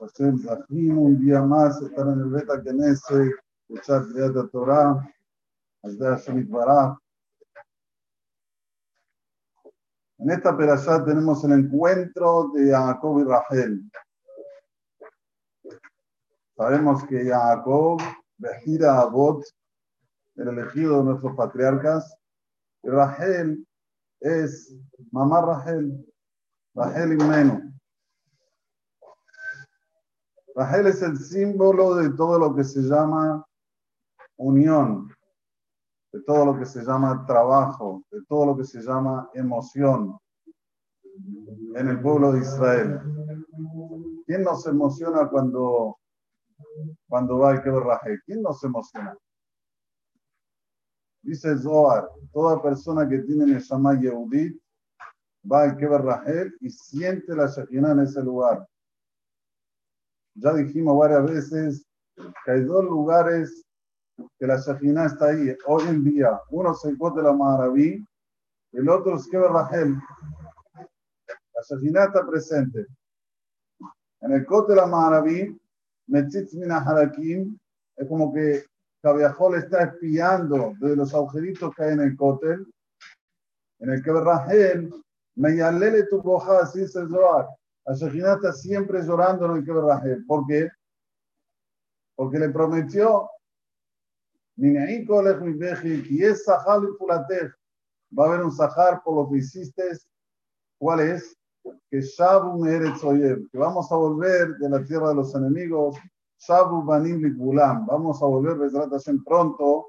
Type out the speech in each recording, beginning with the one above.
Un día más estar en el Beta Knesset, escuchar de Torah. En esta perashá tenemos el encuentro de Jacob y Rachel. Sabemos que Jacob, Bejira Abot, el elegido de nuestros patriarcas, y Rachel es mamá Rachel, Rachel Imenu. Rachel es el símbolo de todo lo que se llama unión, de todo lo que se llama trabajo, de todo lo que se llama emoción en el pueblo de Israel. ¿Quién nos emociona cuando, cuando va a que Rachel? ¿Quién nos emociona? Dice Zohar, toda persona que tiene Neshama Yehudit va a que Rachel y siente la Shekinah en ese lugar. Ya dijimos varias veces que hay dos lugares que la Shekhinah está ahí hoy en día. Uno es el Cote la Maharaví, el otro es Keber Rahel. La Shekhinah está presente. En el Cote la Maharaví, Metzitz Mina Harakim, es como que Cabiajol está espiando de los agujeritos que hay en el Kotel. En el Keber Rahel, Meyalele tu boja, así es el Zohar. La Shekhinah está siempre llorando en el que ¿Por qué? Porque le prometió, y es Sahal y Va a haber un Sahar por lo que hiciste. ¿Cuál es? Que Shabu que vamos a volver de la tierra de los enemigos. Shabu Banim Likulam. Vamos a volver, pronto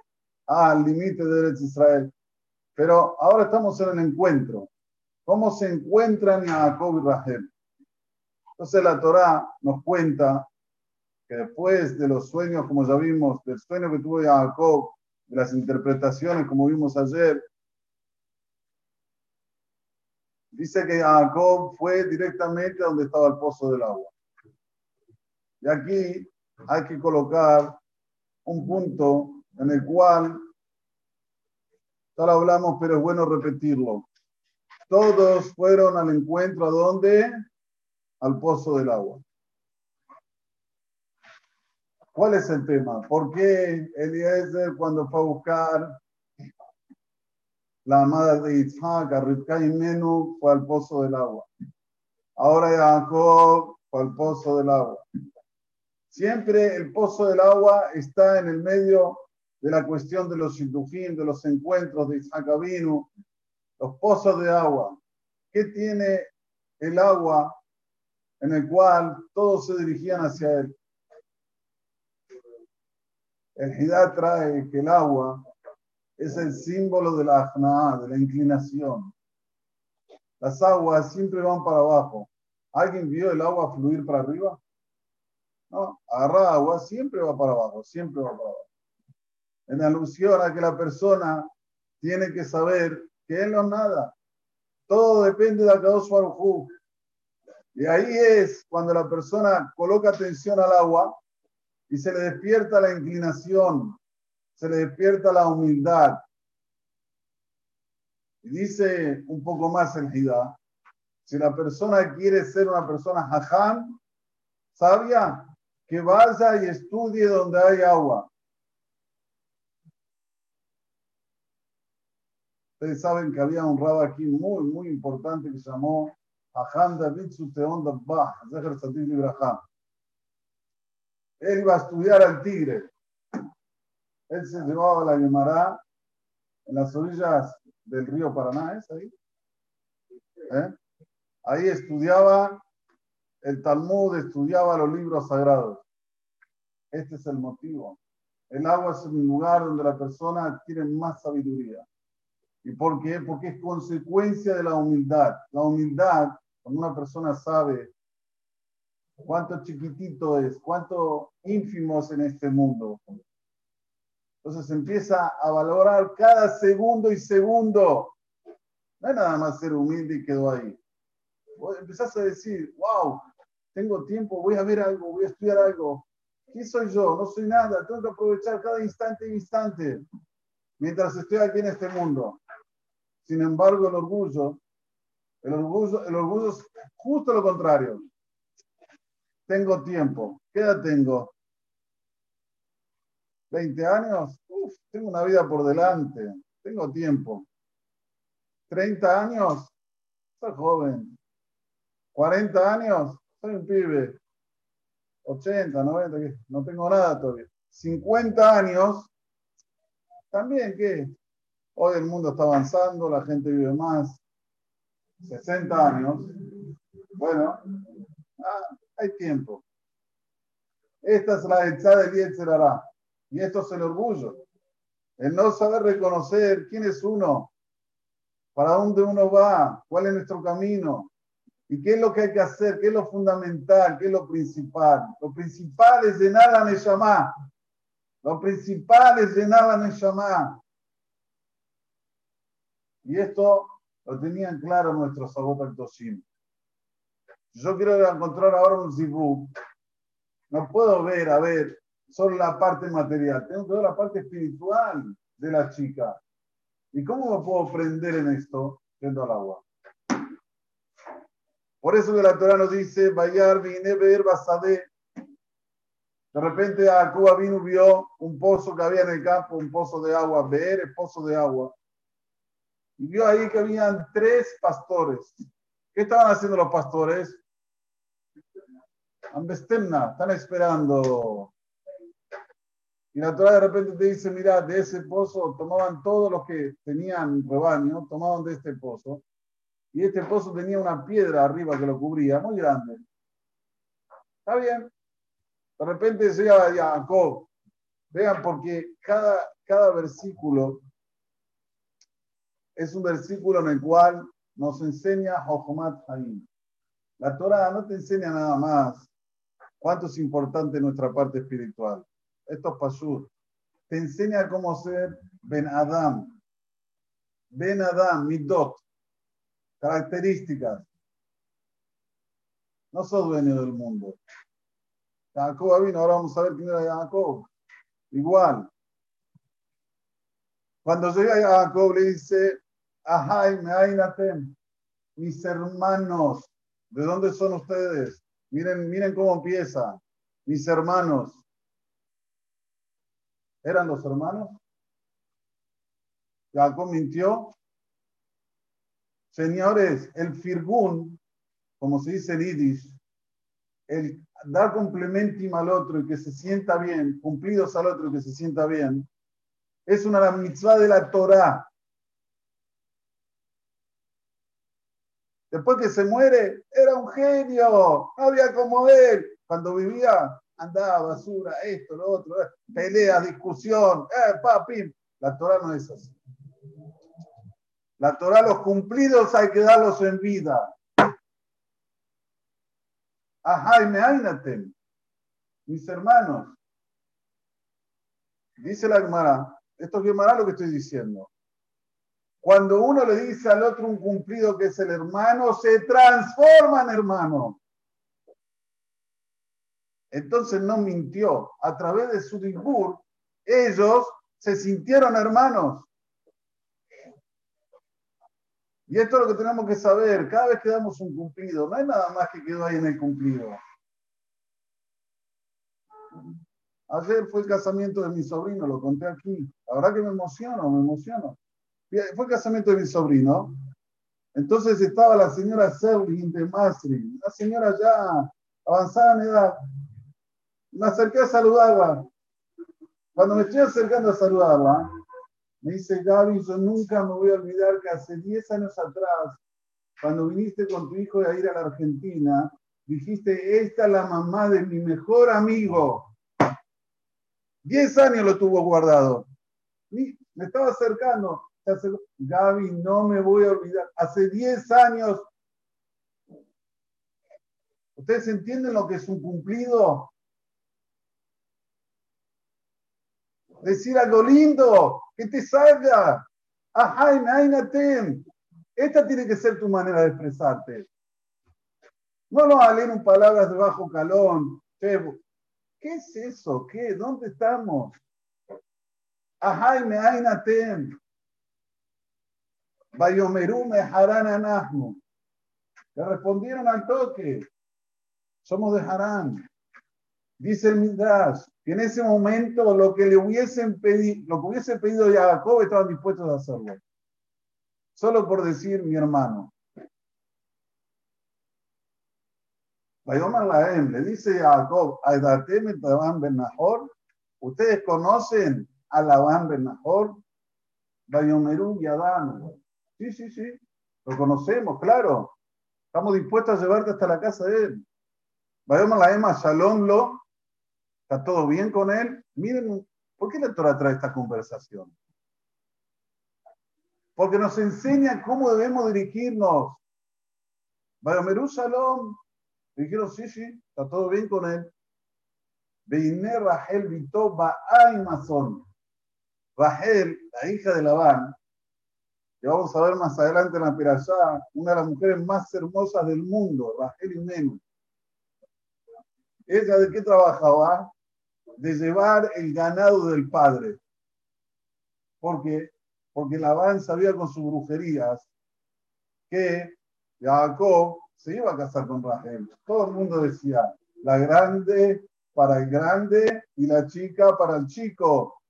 al límite de Eretz Israel. Pero ahora estamos en el encuentro. ¿Cómo se encuentran Jacob y Rahel? Entonces la Torá nos cuenta que después de los sueños, como ya vimos, del sueño que tuvo Jacob, de las interpretaciones, como vimos ayer, dice que Jacob fue directamente a donde estaba el pozo del agua. Y aquí hay que colocar un punto en el cual, ahora hablamos, pero es bueno repetirlo. Todos fueron al encuentro a donde al pozo del agua. ¿Cuál es el tema? ¿Por qué Eliezer cuando fue a buscar la amada de Isaac, a y Menú, fue al pozo del agua? Ahora Jacob fue al pozo del agua. Siempre el pozo del agua está en el medio de la cuestión de los shidduchim, de los encuentros de Isaac Avinu, los pozos de agua. ¿Qué tiene el agua en el cual todos se dirigían hacia él. El Hidá trae que el agua es el símbolo de la ajna, de la inclinación. Las aguas siempre van para abajo. ¿Alguien vio el agua fluir para arriba? No, agarra agua, siempre va para abajo, siempre va para abajo. En alusión a que la persona tiene que saber que él no nada. Todo depende de la Kadosh Baruj y ahí es cuando la persona coloca atención al agua y se le despierta la inclinación, se le despierta la humildad. Dice un poco más el Hidá, si la persona quiere ser una persona jajam, sabia, que vaya y estudie donde hay agua. Ustedes saben que había un rabo aquí muy, muy importante que se llamó David Él iba a estudiar al tigre. Él se llevaba la Gemara en las orillas del río Paraná, ¿es ahí? ¿Eh? Ahí estudiaba el Talmud, estudiaba los libros sagrados. Este es el motivo. El agua es un lugar donde la persona adquiere más sabiduría. ¿Y por qué? Porque es consecuencia de la humildad. La humildad cuando una persona sabe cuánto chiquitito es, cuánto ínfimo es en este mundo, entonces empieza a valorar cada segundo y segundo. No es nada más ser humilde y quedó ahí. Vos empezás a decir, wow, tengo tiempo, voy a ver algo, voy a estudiar algo. ¿Quién soy yo? No soy nada. Tengo que aprovechar cada instante y instante mientras estoy aquí en este mundo. Sin embargo, el orgullo el orgullo, el orgullo es justo lo contrario. tengo tiempo. ¿Qué edad tengo? ¿20 años? Uf, tengo una vida por delante. Tengo tiempo. ¿30 años? Soy joven. ¿40 años? Soy un pibe. 80, 90, no tengo nada todavía. 50 años, también ¿qué? Hoy el mundo está avanzando, la gente vive más. 60 años, bueno, ah, hay tiempo. Esta es la hecha de Yetzerará. Y esto es el orgullo. El no saber reconocer quién es uno, para dónde uno va, cuál es nuestro camino, y qué es lo que hay que hacer, qué es lo fundamental, qué es lo principal. Lo principal es llenar la Neshama. Lo principal es llenar la Neshama. Y esto lo tenían claro nuestros Toshim. Yo quiero encontrar ahora un zibú. No puedo ver, a ver, solo la parte material. Tengo que ver la parte espiritual de la chica. ¿Y cómo me puedo prender en esto? Yendo al agua. Por eso que la Torah nos dice, Bayar vine ver basade. De repente a Cuba vino vio un pozo que había en el campo, un pozo de agua, ver el pozo de agua. Y vio ahí que habían tres pastores. ¿Qué estaban haciendo los pastores? Ambestemna, están esperando. Y la Torah de repente te dice, mira, de ese pozo tomaban todos los que tenían rebaño, tomaban de este pozo. Y este pozo tenía una piedra arriba que lo cubría, muy grande. Está bien. De repente llega Jacob. Vean, porque cada, cada versículo es un versículo en el cual nos enseña Jojomat Haim. La Torah no te enseña nada más cuánto es importante nuestra parte espiritual. Esto es Pashur. Te enseña cómo ser Ben Adam. Ben Adam, Midot. Características. No sos dueño del mundo. Jacob vino, ahora vamos a ver quién era Jacob. Igual. Cuando llega Jacob le dice, Ajay, me mis hermanos, ¿de dónde son ustedes? Miren, miren cómo empieza. Mis hermanos. ¿Eran los hermanos? Jacob mintió. Señores, el firgún, como se dice en Yiddish, el dar complementum al otro y que se sienta bien, cumplidos al otro y que se sienta bien, es una mitzvah de la Torah. Después que se muere, era un genio, no había como él. Cuando vivía, andaba basura, esto, lo otro, eh, pelea, discusión, eh. La Torah no es así. La Torah, los cumplidos hay que darlos en vida. Ajá, y me mis hermanos. Dice la Gemara, esto es Gemara lo que estoy diciendo. Cuando uno le dice al otro un cumplido que es el hermano, se transforma en hermano. Entonces no mintió. A través de su ellos se sintieron hermanos. Y esto es lo que tenemos que saber. Cada vez que damos un cumplido, no hay nada más que quedó ahí en el cumplido. Ayer fue el casamiento de mi sobrino, lo conté aquí. La verdad que me emociono, me emociono. Fue el casamiento de mi sobrino. Entonces estaba la señora Serling de Masri, una señora ya avanzada en edad. Me acerqué a saludarla. Cuando me estoy acercando a saludarla, me dice, Gaby, yo nunca me voy a olvidar que hace 10 años atrás, cuando viniste con tu hijo a ir a la Argentina, dijiste, esta es la mamá de mi mejor amigo. 10 años lo tuvo guardado. Me estaba acercando. Gaby, no me voy a olvidar. Hace 10 años. ¿Ustedes entienden lo que es un cumplido? decir algo lindo, que te salga. Ajá, Esta tiene que ser tu manera de expresarte. No leer un palabras de bajo calón. ¿Qué es eso? ¿Qué? ¿Dónde estamos? Ajá, ainatem. Bayomeru me Le respondieron al toque. somos de Harán. Dice el Midrash que en ese momento lo que le hubiesen pedido, lo que hubiese pedido Jacob estaban dispuestos a hacerlo. Solo por decir mi hermano. Le dice Jacob, Ben Nahor, ustedes conocen a Labán Ben Nahor, Bayomerú y Adán. Sí, sí, sí, lo conocemos, claro. Estamos dispuestos a llevarte hasta la casa de él. Vayamos la Ema Shalom lo. ¿Está todo bien con él? Miren, ¿por qué la Torah trae esta conversación? Porque nos enseña cómo debemos dirigirnos. Vayomerú Shalom. Dijeron, sí, sí, está todo bien con él. Veine Rahel Vito Ba'ay Mazón. Rahel, la hija de Labán, que vamos a ver más adelante en la Pirashá, una de las mujeres más hermosas del mundo, Rahel Imenu. ¿Ella de qué trabajaba? De llevar el ganado del padre. ¿Por qué? Porque Labán sabía con sus brujerías que Jacob se iba a casar con Rahel. Todo el mundo decía, la grande para el grande y la chica para el chico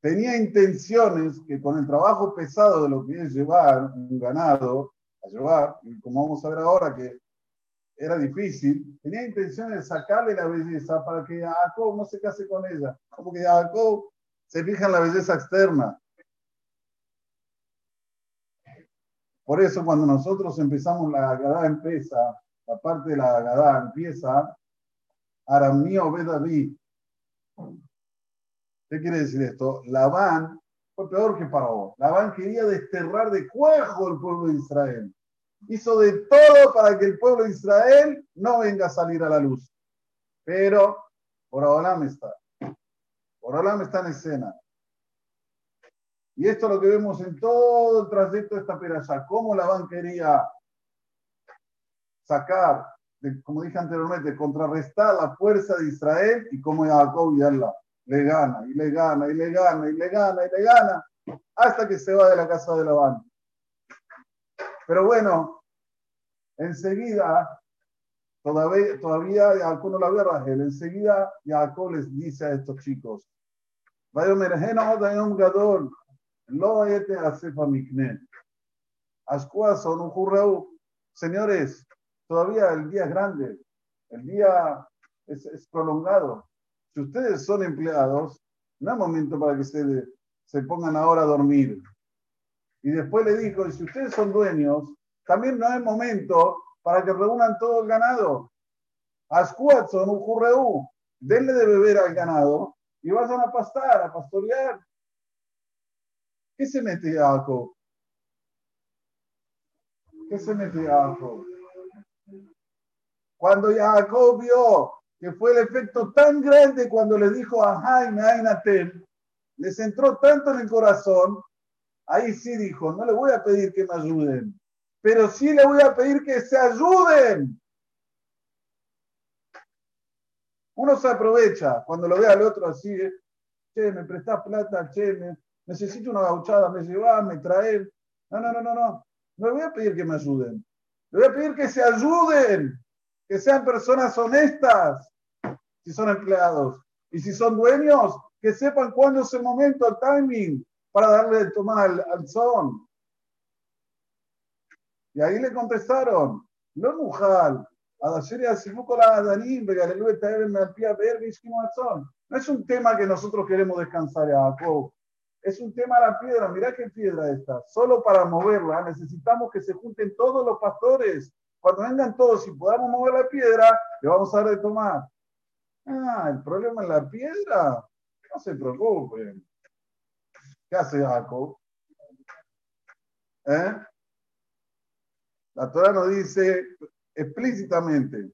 tenía intenciones que con el trabajo pesado de lo que es llevar un ganado, a llevar, y como vamos a ver ahora que era difícil, tenía intenciones de sacarle la belleza para que Jacob no se case con ella, como que Jacob se fija en la belleza externa. Por eso cuando nosotros empezamos la Agadá empieza, la parte de la Agadá empieza, Aramío David ¿Qué quiere decir esto? Labán fue peor que Faraón. Labán quería desterrar de cuajo el pueblo de Israel. Hizo de todo para que el pueblo de Israel no venga a salir a la luz. Pero por me está. Por me está en escena. Y esto es lo que vemos en todo el trayecto de esta peralla. Cómo Labán quería sacar, como dije anteriormente, contrarrestar la fuerza de Israel y cómo Jacob y Allah le gana, y le gana, y le gana, y le gana, y le gana, hasta que se va de la casa de Labán. Pero bueno, enseguida, todavía, todavía Jacob no la ve Rachel, enseguida Jacob les dice a estos chicos, gadol, lo este son un Señores, todavía el día es grande, el día es, es prolongado. Si ustedes son empleados, no es momento para que se, se pongan ahora a dormir. Y después le dijo, y si ustedes son dueños, también no es momento para que reúnan todo el ganado. Ascuatson, un denle de beber al ganado y vayan a pastar, a pastorear. ¿Qué se mete Jacob? ¿Qué se mete Jacob? Cuando Jacob vio que fue el efecto tan grande cuando le dijo a Jaime Ainatel, les entró tanto en el corazón, ahí sí dijo, no le voy a pedir que me ayuden, pero sí le voy a pedir que se ayuden. Uno se aprovecha cuando lo ve al otro así, che, me prestás plata, che, necesito una gauchada, me llevas, me traes. No, no, no, no, no. No le voy a pedir que me ayuden. Le voy a pedir que se ayuden que sean personas honestas, si son empleados. Y si son dueños, que sepan cuándo es el momento, el timing, para darle de tomar al, son. Y ahí le contestaron, no mujal, no es un tema que nosotros queremos descansar Jacob. Es un tema de la piedra. Mirá qué piedra esta. Solo para moverla necesitamos que se junten todos los pastores cuando vengan todos y podamos mover la piedra, le vamos a dar de tomar. Ah, el problema es la piedra. No se preocupen. ¿Qué hace Jacob? ¿Eh? La Torah nos dice explícitamente,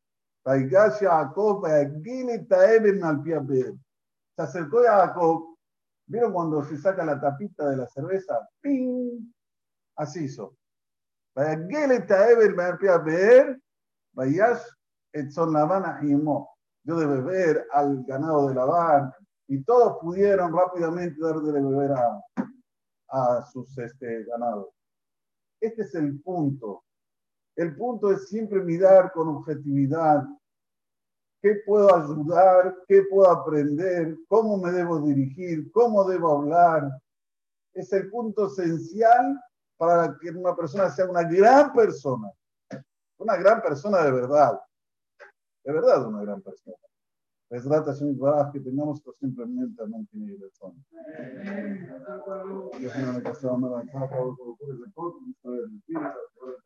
se acercó a Jacob. ¿Vieron cuando se saca la tapita de la cerveza? ¡Ping! Así hizo. Yo de beber al ganado de Labán y todos pudieron rápidamente dar de beber a, a sus este, ganados. Este es el punto. El punto es siempre mirar con objetividad. ¿Qué puedo ayudar? ¿Qué puedo aprender? ¿Cómo me debo dirigir? ¿Cómo debo hablar? Es el punto esencial para que una persona sea una gran persona. Una gran persona de verdad. De verdad, una gran persona. Es rata que tengamos esto siempre en mente, amén, tiene razón.